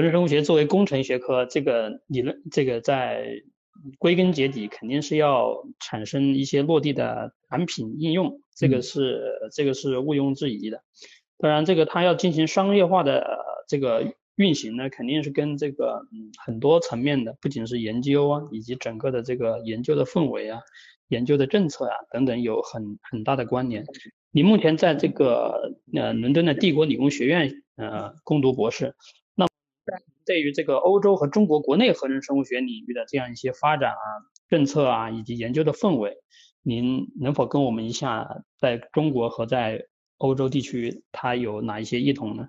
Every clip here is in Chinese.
合成生物学作为工程学科，这个理论，这个在归根结底肯定是要产生一些落地的产品应用，这个是这个是毋庸置疑的。当然，这个它要进行商业化的这个运行呢，肯定是跟这个嗯很多层面的，不仅是研究啊，以及整个的这个研究的氛围啊、研究的政策啊等等有很很大的关联。你目前在这个呃伦敦的帝国理工学院呃攻读博士，那对于这个欧洲和中国国内合成生物学领域的这样一些发展啊、政策啊以及研究的氛围，您能否跟我们一下在中国和在欧洲地区它有哪一些异同呢？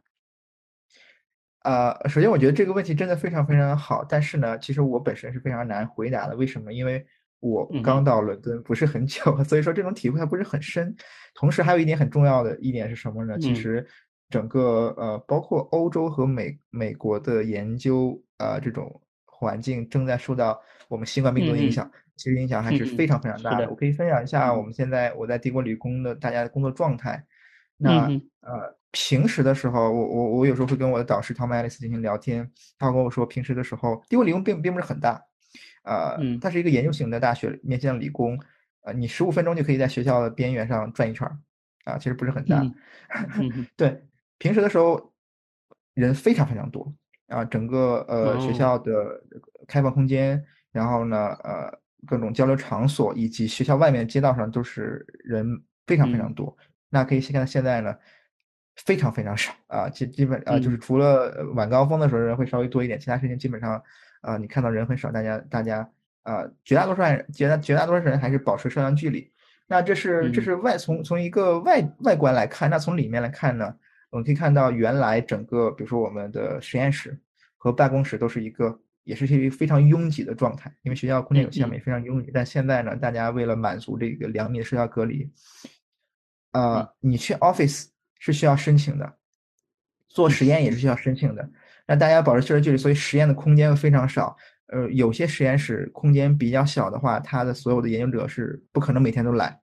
呃，首先我觉得这个问题真的非常非常好，但是呢，其实我本身是非常难回答的。为什么？因为我刚到伦敦不是很久，所以说这种体会还不是很深。同时还有一点很重要的一点是什么呢？其实整个呃，包括欧洲和美美国的研究啊，这种环境正在受到我们新冠病毒的影响，其实影响还是非常非常大的。我可以分享一下我们现在我在帝国理工的大家的工作状态。那呃，平时的时候，我我我有时候会跟我的导师 Tom Ellis 进行聊天，他跟我说，平时的时候帝国理工并并不是很大。呃，它是一个研究型的大学，面向理工，呃，你十五分钟就可以在学校的边缘上转一圈儿，啊，其实不是很大。对，平时的时候人非常非常多，啊，整个呃学校的开放空间，然后呢，呃，各种交流场所以及学校外面街道上都是人非常非常多。那可以看到现在呢，非常非常少啊，基基本啊就是除了晚高峰的时候人会稍微多一点，其他时间基本上。啊，你看到人很少，大家大家啊，绝大多数人绝大绝大多数人还是保持社交距离。那这是这是外从从一个外外观来看，那从里面来看呢，我们可以看到原来整个比如说我们的实验室和办公室都是一个也是一个非常拥挤的状态，因为学校空间有限嘛，也非常拥挤。但现在呢，大家为了满足这个两米的社交隔离，啊，你去 office 是需要申请的，做实验也是需要申请的。那大家保持社交距离，所以实验的空间非常少。呃，有些实验室空间比较小的话，它的所有的研究者是不可能每天都来，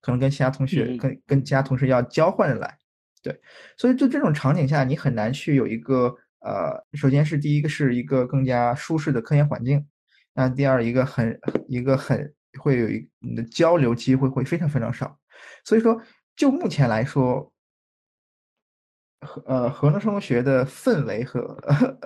可能跟其他同学、跟跟其他同事要交换着来。对，所以就这种场景下，你很难去有一个呃，首先是第一个是一个更加舒适的科研环境，那第二一个很一个很会有一你的交流机会会非常非常少。所以说，就目前来说。和呃，核能生物学的氛围和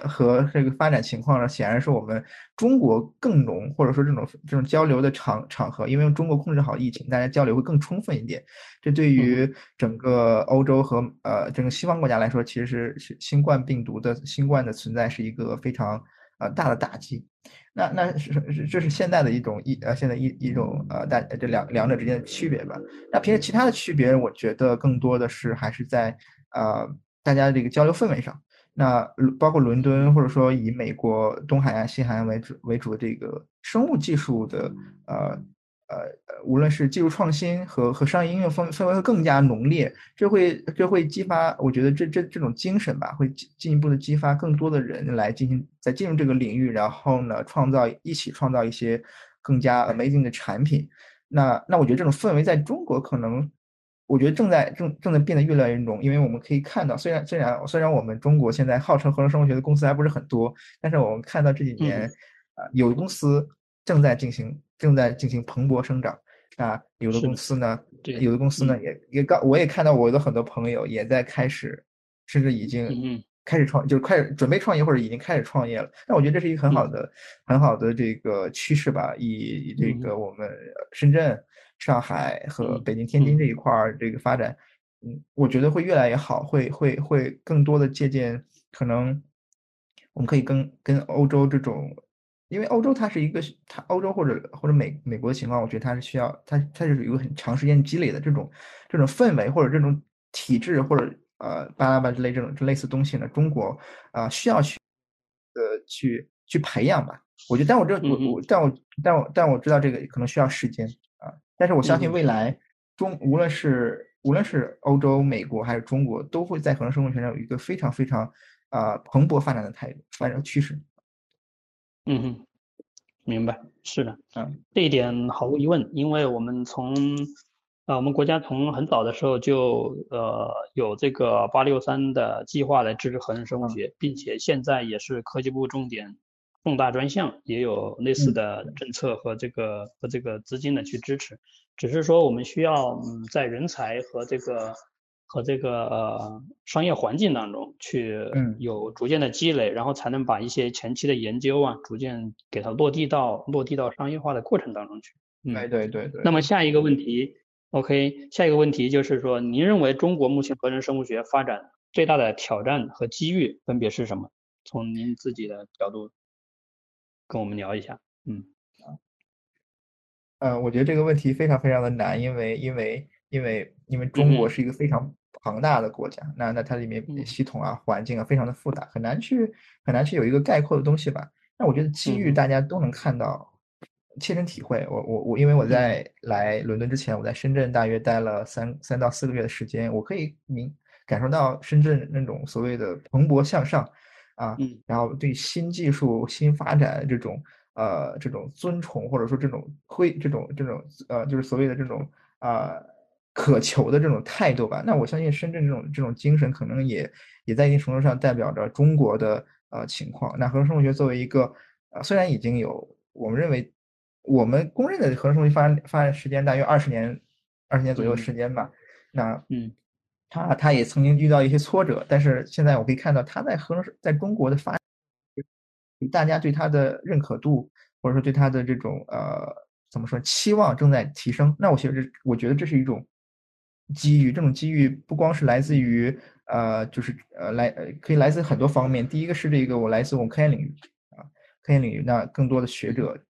和这个发展情况呢，显然是我们中国更浓，或者说这种这种交流的场场合，因为中国控制好疫情，大家交流会更充分一点。这对于整个欧洲和呃整个西方国家来说，其实是是新冠病毒的新冠的存在是一个非常呃大的打击。那那是是这是现在的一种一呃现在一一种呃大这两两者之间的区别吧。那平时其他的区别，我觉得更多的是还是在。呃，大家这个交流氛围上，那包括伦敦，或者说以美国东海岸、西海岸为主为主的这个生物技术的，呃呃，无论是技术创新和和商业应用氛氛围会更加浓烈，这会这会激发，我觉得这这这种精神吧，会进进一步的激发更多的人来进行在进入这个领域，然后呢，创造一起创造一些更加 amazing 的产品。那那我觉得这种氛围在中国可能。我觉得正在正正在变得越来越浓，因为我们可以看到，虽然虽然虽然我们中国现在号称合成生物学的公司还不是很多，但是我们看到这几年啊，有的公司正在进行正在进行蓬勃生长，啊，有的公司呢，有的公司呢也也刚我也看到我的很多朋友也在开始，甚至已经开始创，就是开始准备创业或者已经开始创业了。但我觉得这是一个很好的很好的这个趋势吧，以这个我们深圳。上海和北京、天津这一块儿这个发展，嗯，我觉得会越来越好，会会会更多的借鉴，可能我们可以跟跟欧洲这种，因为欧洲它是一个，它欧洲或者或者美美国的情况，我觉得它是需要它它就是有一个很长时间积累的这种这种氛围或者这种体制或者呃巴拉巴之类这种类似东西呢，中国啊需要去呃去去培养吧，我觉得，但我这我我但我但我但我知道这个可能需要时间。但是我相信未来中无论是无论是欧洲、美国还是中国，都会在合成生物学上有一个非常非常啊蓬勃发展的态度、发展趋势。嗯哼，明白，是的，嗯，这一点毫无疑问，因为我们从啊，我们国家从很早的时候就呃有这个八六三的计划来支持合成生物学，并且现在也是科技部重点重大专项，也有类似的政策和这个和这个资金的去支持。只是说我们需要嗯在人才和这个和这个呃商业环境当中去有逐渐的积累，然后才能把一些前期的研究啊逐渐给它落地到落地到商业化的过程当中去。对对对对。那么下一个问题。OK，下一个问题就是说，您认为中国目前合成生物学发展最大的挑战和机遇分别是什么？从您自己的角度跟我们聊一下。嗯，呃，我觉得这个问题非常非常的难，因为因为因为因为中国是一个非常庞大的国家，那那它里面系统啊、环境啊非常的复杂，很难去很难去有一个概括的东西吧。那我觉得机遇大家都能看到。切身体会，我我我，因为我在来伦敦之前，我在深圳大约待了三三到四个月的时间，我可以明感受到深圳那种所谓的蓬勃向上，啊，然后对新技术、新发展这种呃这种尊崇，或者说这种会这种这种呃就是所谓的这种啊渴求的这种态度吧。那我相信深圳这种这种精神，可能也也在一定程度上代表着中国的呃情况。那合成生物学作为一个呃虽然已经有我们认为。我们公认的合成生物学发展发展时间大约二十年，二十年左右的时间吧。那嗯，他他也曾经遇到一些挫折，但是现在我可以看到他在合在中国的发，大家对他的认可度或者说对他的这种呃怎么说期望正在提升。那我觉得我觉得这是一种机遇，这种机遇不光是来自于呃就是呃来可以来自很多方面。第一个是这个我来自我们科研领域啊，科研领域那更多的学者。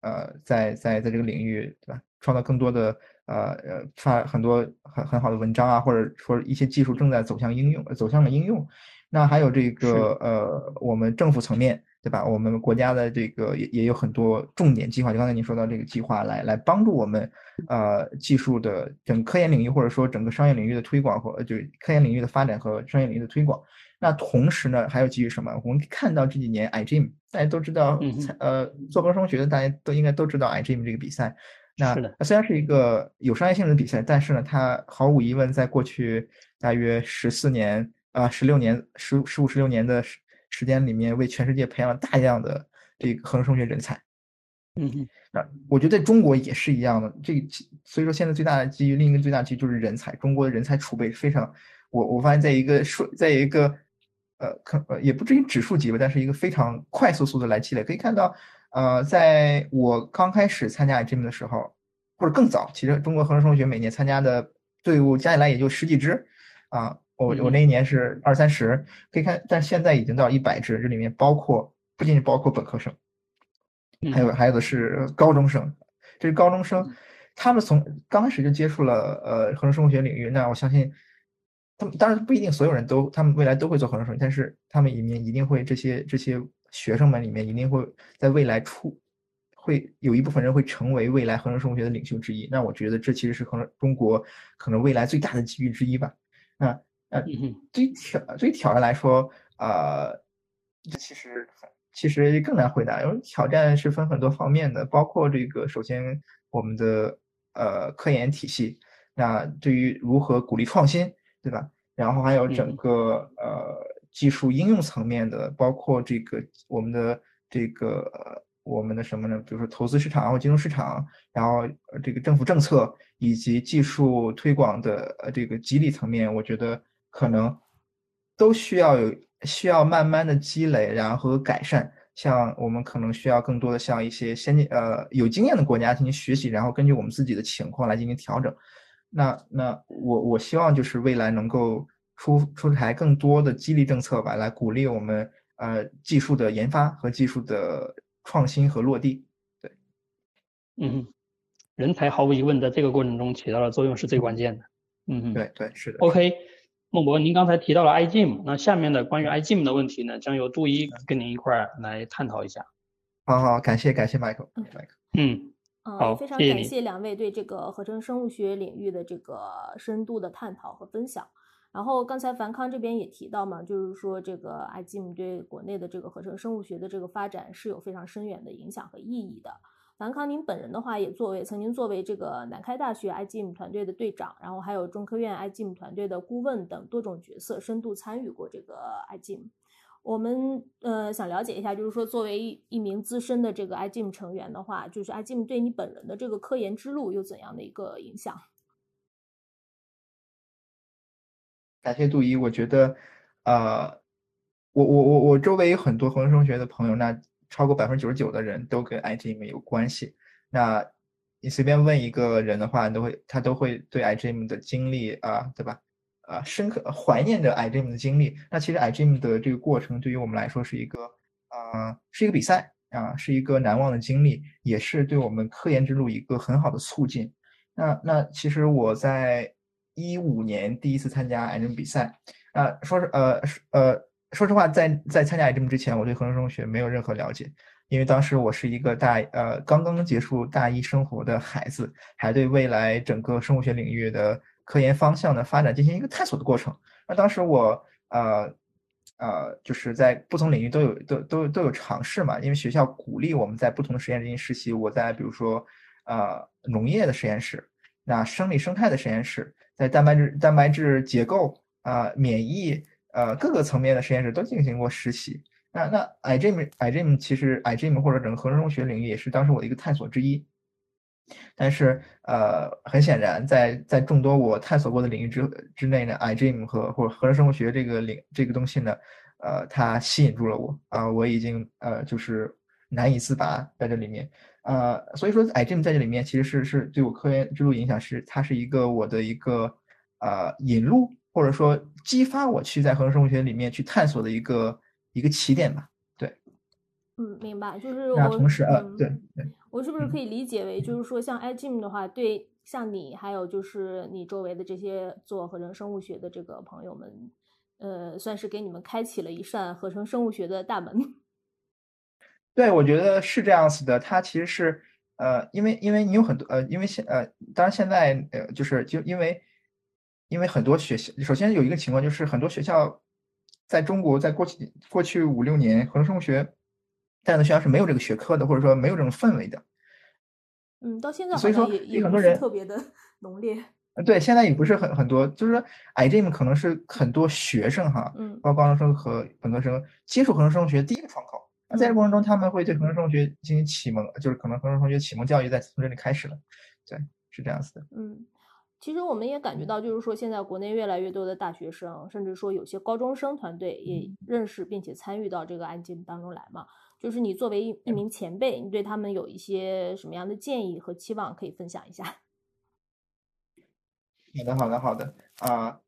呃，在在在这个领域，对吧？创造更多的呃呃，发很多很很好的文章啊，或者说一些技术正在走向应用，走向了应用。那还有这个呃，我们政府层面，对吧？我们国家的这个也也有很多重点计划，就刚才您说到这个计划，来来帮助我们呃技术的整科研领域，或者说整个商业领域的推广和就科研领域的发展和商业领域的推广。那同时呢，还有基于什么？我们看到这几年 iGEM，大家都知道，呃，做高中学的大家都应该都知道 iGEM 这个比赛。那虽然是一个有商业性质的比赛，但是呢，它毫无疑问在过去大约十四年啊，十六年、十十五、十六年的时时间里面，为全世界培养了大量的这个合成生物学人才。嗯嗯。那我觉得在中国也是一样的。这所以说，现在最大的机遇，另一个最大机遇就是人才。中国的人才储备非常，我我发现在一个数，在一个。呃，可呃也不至于指数级吧，但是一个非常快速速度来积累。可以看到，呃，在我刚开始参加 IGM 的时候，或者更早，其实中国合成生物学每年参加的队伍加起来也就十几支，啊，我我那一年是二三十，可以看，但现在已经到一百支，这里面包括不仅仅包括本科生，还有还有的是高中生，这是高中生，他们从刚开始就接触了呃合成生物学领域，那我相信。他们当然不一定所有人都，他们未来都会做合成生物，但是他们里面一定会这些这些学生们里面一定会在未来出，会有一部分人会成为未来合成生物学的领袖之一。那我觉得这其实是可能中国可能未来最大的机遇之一吧。那呃，对于挑对于挑战来说，呃，其实其实更难回答，因为挑战是分很多方面的，包括这个首先我们的呃科研体系，那对于如何鼓励创新。对吧？然后还有整个呃技术应用层面的，包括这个我们的这个我们的什么呢？比如说投资市场或金融市场，然后这个政府政策以及技术推广的呃这个激励层面，我觉得可能都需要有需要慢慢的积累，然后和改善。像我们可能需要更多的向一些先进呃有经验的国家进行学习，然后根据我们自己的情况来进行调整。那那我我希望就是未来能够出出台更多的激励政策吧，来鼓励我们呃技术的研发和技术的创新和落地。对，嗯，人才毫无疑问在这个过程中起到的作用是最关键的。嗯，对对是的。OK，孟博，您刚才提到了 iGEM，那下面的关于 iGEM 的问题呢，将由杜一跟您一块儿来探讨一下。好好，感谢感谢 Michael。嗯。嗯。嗯，非常感谢两位对这个合成生物学领域的这个深度的探讨和分享。然后刚才樊康这边也提到嘛，就是说这个 iGEM 对国内的这个合成生物学的这个发展是有非常深远的影响和意义的。樊康，您本人的话也作为曾经作为这个南开大学 IGM 团队的队长，然后还有中科院 IGM 团队的顾问等多种角色，深度参与过这个 IGM。我们呃想了解一下，就是说作为一名资深的这个 IGM 成员的话，就是 IGM 对你本人的这个科研之路有怎样的一个影响？感谢杜一，我觉得，呃，我我我我周围有很多合成生物学的朋友，那超过百分之九十九的人都跟 iGEM 有关系。那你随便问一个人的话，都会他都会对 iGEM 的经历啊，对吧？啊，深刻怀念着 iGEM 的经历。那其实 iGEM 的这个过程对于我们来说是一个，呃，是一个比赛啊，是一个难忘的经历，也是对我们科研之路一个很好的促进。那那其实我在。一五年第一次参加癌症比赛，啊，说是呃呃，说实话，在在参加癌症之前，我对合成生物学没有任何了解，因为当时我是一个大呃刚刚结束大一生活的孩子，还对未来整个生物学领域的科研方向的发展进行一个探索的过程。那当时我呃呃就是在不同领域都有都都都有尝试嘛，因为学校鼓励我们在不同的实验室进行实习。我在比如说呃农业的实验室，那生理生态的实验室。在蛋白质、蛋白质结构啊、免疫呃各个层面的实验室都进行过实习。那那 i g m i g m 其实 i g m 或者整个合成生物学领域也是当时我的一个探索之一。但是呃，很显然，在在众多我探索过的领域之之内呢，i g m 和或者合成生物学这个领这个东西呢，呃，它吸引住了我啊，我已经呃就是难以自拔在这里面。呃，所以说 i g m 在这里面其实是是对我科研之路影响是，它是一个我的一个呃引路，或者说激发我去在合成生物学里面去探索的一个一个起点吧。对，嗯，明白。就是那同时呃，对对，我是不是可以理解为，就是说像 iGEM 的话，对像你还有就是你周围的这些做合成生物学的这个朋友们，呃，算是给你们开启了一扇合成生物学的大门。对，我觉得是这样子的。它其实是，呃，因为因为你有很多，呃，因为现呃，当然现在呃，就是就因为因为很多学校，首先有一个情况就是很多学校在中国在过去过去五六年，合成生物学在的学校是没有这个学科的，或者说没有这种氛围的。嗯，到现在所以说也很多人特别的 浓烈。对，现在也不是很很多，就是说，iGEM 可能是很多学生哈，嗯，包括高中生和本科生接触合成生物学第一个窗口。那在这过程中，他们会对合成生物学进行启蒙，就是可能合成生物学启蒙教育在从这里开始了。对，是这样子的。嗯，其实我们也感觉到，就是说现在国内越来越多的大学生，甚至说有些高中生团队也认识并且参与到这个案件当中来嘛。就是你作为一一名前辈，你对他们有一些什么样的建议和期望可以分享一下？好的，好的，好的。啊，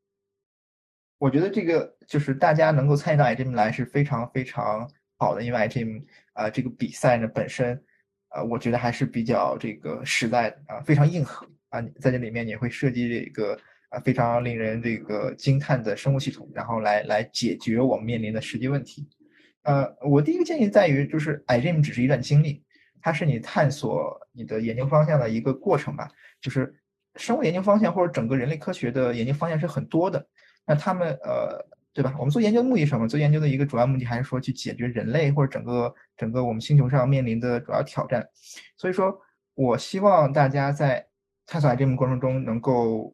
我觉得这个就是大家能够参与到 iGEM 来是非常非常。好的，因为 iGEM 啊这个比赛呢本身，呃，我觉得还是比较这个实在的啊，非常硬核啊，在这里面你会设计这个啊非常令人这个惊叹的生物系统，然后来来解决我们面临的实际问题。呃，我第一个建议在于，就是 iGEM 只是一段经历，它是你探索你的研究方向的一个过程吧。就是生物研究方向或者整个人类科学的研究方向是很多的，那他们呃。对吧？我们做研究的目的什么？做研究的一个主要目的还是说去解决人类或者整个整个我们星球上面临的主要挑战。所以说我希望大家在探索癌这个过程中能够，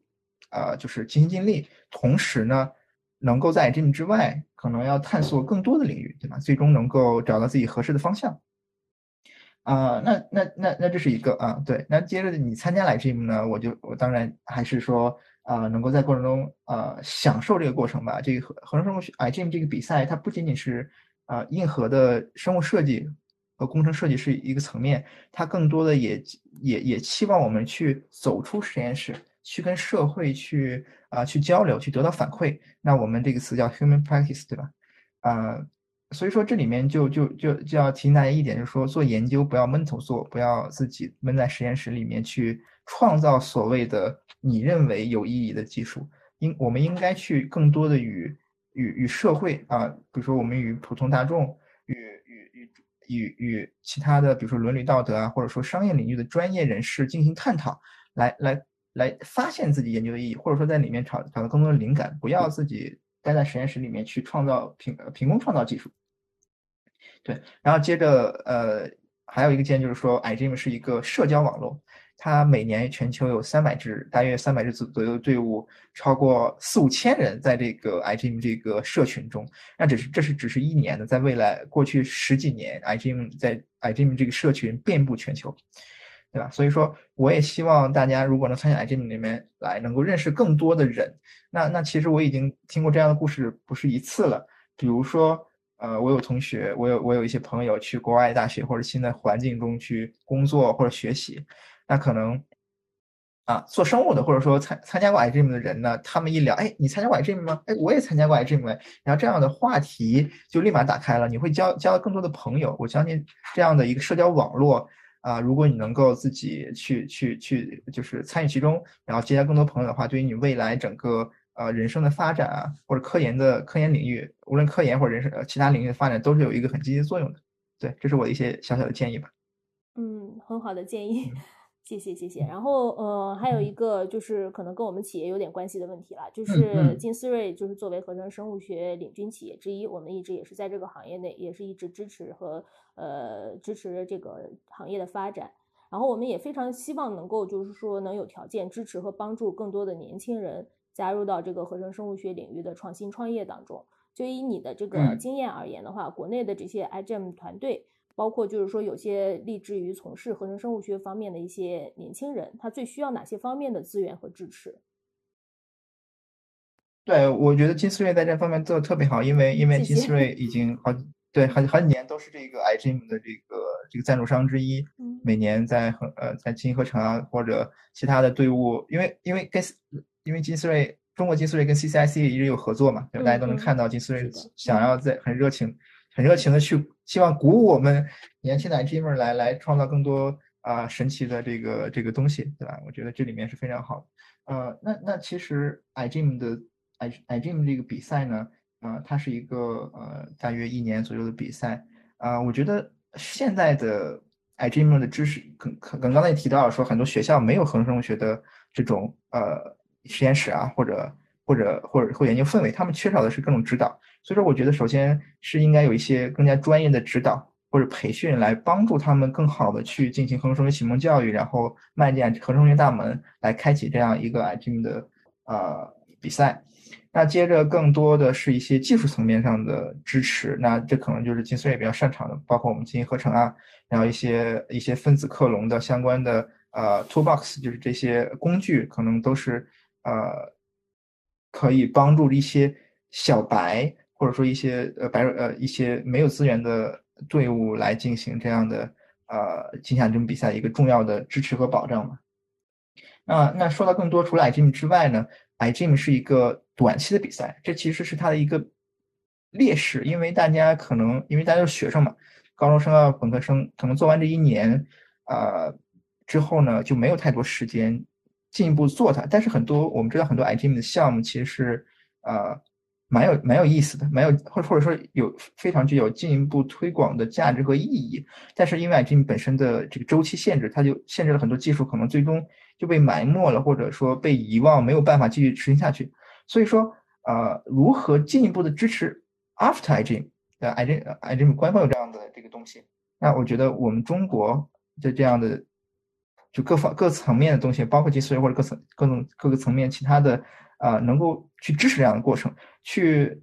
呃，就是尽心尽力，同时呢，能够在 IGM 之外，可能要探索更多的领域，对吧？最终能够找到自己合适的方向。啊，那那那那这是一个啊，对。那接着你参加来 GEM 呢，我就我当然还是说。啊，能够在过程中呃享受这个过程吧。这个合合成生物 iGEM 这个比赛，它不仅仅是啊硬核的生物设计和工程设计是一个层面，它更多的也也也期望我们去走出实验室，去跟社会去啊去交流，去得到反馈。那我们这个词叫 human practice，对吧？啊，所以说这里面就就就就要提醒大家一点，就是说做研究不要闷头做，不要自己闷在实验室里面去。创造所谓的你认为有意义的技术，应我们应该去更多的与与与社会啊，比如说我们与普通大众，与与与其他的，比如说伦理道德啊，或者说商业领域的专业人士进行探讨，来来来发现自己研究的意义，或者说在里面找找到更多的灵感，不要自己待在实验室里面去创造凭凭空创造技术。对，然后接着呃。还有一个建议就是说，iGym 是一个社交网络。它每年全球有三百支，大约三百支左左右的队伍，超过四五千人在这个 iGym 这个社群中。那只是这是只是一年的，在未来过去十几年，iGym 在 iGym 这个社群遍布全球，对吧？所以说，我也希望大家如果能参加 iGym 里面来，能够认识更多的人。那那其实我已经听过这样的故事不是一次了，比如说，呃，我有同学，我有我有一些朋友去国外大学或者新的环境中去工作或者学习。那可能啊，做生物的或者说参参加过 I G M 的人呢，他们一聊，哎，你参加过 I G M 吗？哎，我也参加过 iGym，然后这样的话题就立马打开了，你会交交更多的朋友。我相信这样的一个社交网络啊，如果你能够自己去去去，就是参与其中，然后结交更多朋友的话，对于你未来整个呃人生的发展啊，或者科研的科研领域，无论科研或者人生呃其他领域的发展，都是有一个很积极的作用的。对，这是我的一些小小的建议吧。嗯，很好的建议。谢谢谢谢，然后呃还有一个就是可能跟我们企业有点关系的问题了，就是金思睿就是作为合成生物学领军企业之一，我们一直也是在这个行业内，也是一直支持和呃支持这个行业的发展，然后我们也非常希望能够就是说能有条件支持和帮助更多的年轻人加入到这个合成生物学领域的创新创业当中。就以你的这个经验而言的话，国内的这些 iGEM 团队。包括就是说，有些立志于从事合成生物学方面的一些年轻人，他最需要哪些方面的资源和支持？对，我觉得金思睿在这方面做的特别好，因为因为金思睿已经好对好好几年都是这个 iGEM 的这个这个赞助商之一，每年在合呃在金合成啊或者其他的队伍，因为因为跟因为金思睿中国金思睿跟 CCIC 一直有合作嘛，对吧大家都能看到金思睿想要在很热情。很热情的去，希望鼓舞我们年轻的 iGamer 来来创造更多啊神奇的这个这个东西，对吧？我觉得这里面是非常好的。呃，那那其实 iGame 的 i iGame 这个比赛呢，啊，它是一个呃大约一年左右的比赛啊。我觉得现在的 iGame 的知识，可可跟刚才也提到说，很多学校没有合成生物学的这种呃实验室啊，或者或者或者或研究氛围，他们缺少的是各种指导。所以说，我觉得首先是应该有一些更加专业的指导或者培训，来帮助他们更好的去进行合成生物学启蒙教育，然后迈进合成生物学大门，来开启这样一个 iGEM 的呃比赛。那接着更多的是一些技术层面上的支持，那这可能就是金思睿比较擅长的，包括我们进行合成啊，然后一些一些分子克隆的相关的呃 toolbox，就是这些工具，可能都是呃可以帮助一些小白。或者说一些呃白呃一些没有资源的队伍来进行这样的呃进行这种比赛一个重要的支持和保障嘛。那那说到更多，除了 iGame 之外呢，iGame 是一个短期的比赛，这其实是它的一个劣势，因为大家可能因为大家都是学生嘛，高中生啊本科生，可能做完这一年啊之后呢就没有太多时间进一步做它。但是很多我们知道很多 IgM 的项目其实是呃。蛮有蛮有意思的，蛮有或或者说有非常具有进一步推广的价值和意义，但是因为 IgM 本身的这个周期限制，它就限制了很多技术，可能最终就被埋没了，或者说被遗忘，没有办法继续持续下去。所以说，呃，如何进一步的支持 After iGame 的 IgM IgM 官方有这样的这个东西，那我觉得我们中国的这样的就各方各层面的东西，包括技术或者各层各种各个层面其他的。啊，能够去支持这样的过程，去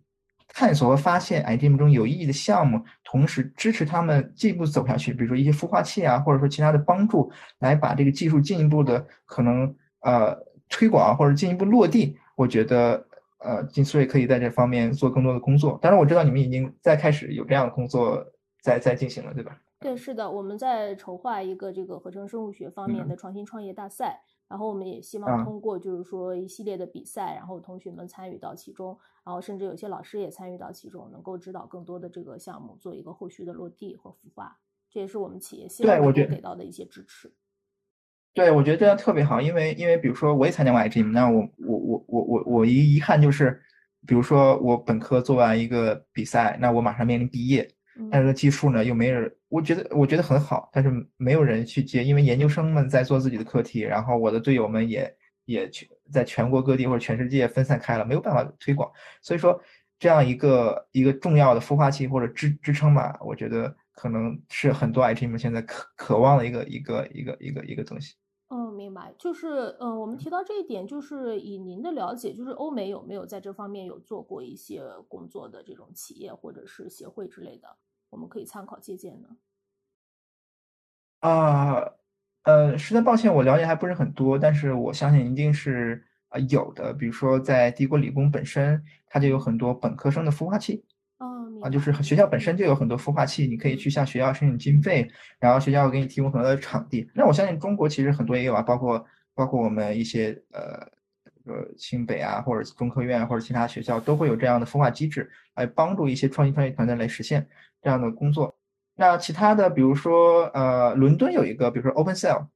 探索和发现 iGame 中有意义的项目，同时支持他们进一步走下去。比如说一些孵化器啊，或者说其他的帮助，来把这个技术进一步的可能呃推广或者进一步落地。我觉得呃金思睿可以在这方面做更多的工作。当然我知道你们已经在开始有这样的工作在在进行了，对吧？对，是的，我们在筹划一个这个合成生物学方面的创新创业大赛。然后我们也希望通过就是说一系列的比赛，然后同学们参与到其中，然后甚至有些老师也参与到其中，能够指导更多的这个项目做一个后续的落地和孵化。这也是我们企业希望给到的一些支持。对，我觉得这样特别好，因为因为比如说我也参加过 iGame，那我我我我我我一遗憾就是，比如说我本科做完一个比赛，那我马上面临毕业。但是技术呢又没人，我觉得我觉得很好，但是没有人去接，因为研究生们在做自己的课题，然后我的队友们也也去在全国各地或者全世界分散开了，没有办法推广。所以说这样一个一个重要的孵化器或者支支撑吧，我觉得可能是很多 IT 们现在渴渴望的一个一个一个一个一个东西。嗯，明白。就是，嗯，我们提到这一点，就是以您的了解，就是欧美有没有在这方面有做过一些工作的这种企业或者是协会之类的，我们可以参考借鉴呢？啊，呃，实在抱歉，我了解还不是很多，但是我相信一定是啊有的。比如说，在帝国理工本身，它就有很多本科生的孵化器。啊，就是学校本身就有很多孵化器，你可以去向学校申请经费，然后学校给你提供很多的场地。那我相信中国其实很多也有啊，包括包括我们一些呃呃清北啊，或者中科院或者其他学校都会有这样的孵化机制，来帮助一些创新创业团队来实现这样的工作。那其他的，比如说呃，伦敦有一个，比如说 Open Cell。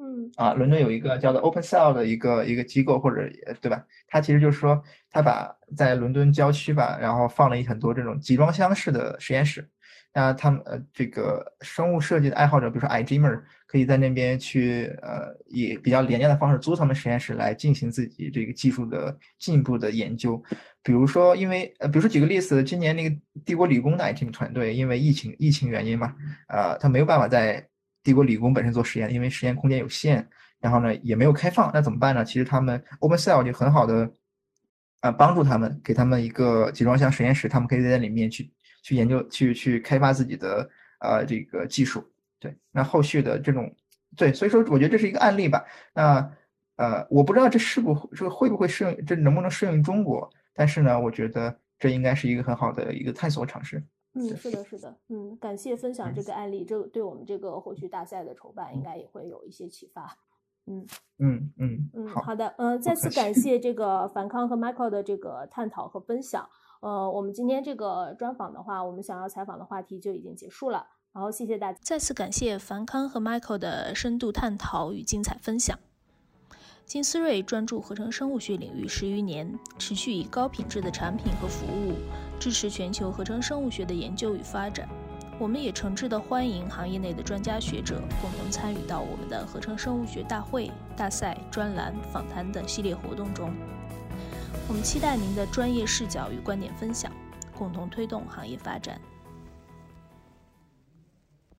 嗯啊，伦敦有一个叫做 Open Cell 的一个一个机构，或者对吧？它其实就是说，它把在伦敦郊区吧，然后放了一很多这种集装箱式的实验室。那他们呃，这个生物设计的爱好者，比如说 iGemer，可以在那边去呃，以比较廉价的方式租他们实验室来进行自己这个技术的进一步的研究。比如说，因为呃，比如说举个例子，今年那个帝国理工的 IT 团队，因为疫情疫情原因嘛，呃，他没有办法在。帝国理工本身做实验，因为实验空间有限，然后呢也没有开放，那怎么办呢？其实他们 OpenCell 就很好的，呃，帮助他们，给他们一个集装箱实验室，他们可以在里面去去研究，去去开发自己的呃这个技术。对，那后续的这种，对，所以说我觉得这是一个案例吧。那呃，我不知道这是不这会不会适用，这能不能适用于中国？但是呢，我觉得这应该是一个很好的一个探索尝试。嗯，是的，是的，嗯，感谢分享这个案例，这对我们这个后续大赛的筹办应该也会有一些启发。嗯嗯嗯嗯，好的，呃，再次感谢这个樊康和 Michael 的这个探讨和分享。呃，我们今天这个专访的话，我们想要采访的话题就已经结束了。然后谢谢大家，再次感谢樊康和 Michael 的深度探讨与精彩分享。金思瑞专注合成生物学领域十余年，持续以高品质的产品和服务支持全球合成生物学的研究与发展。我们也诚挚地欢迎行业内的专家学者共同参与到我们的合成生物学大会、大赛、专栏、访谈等系列活动中。我们期待您的专业视角与观点分享，共同推动行业发展。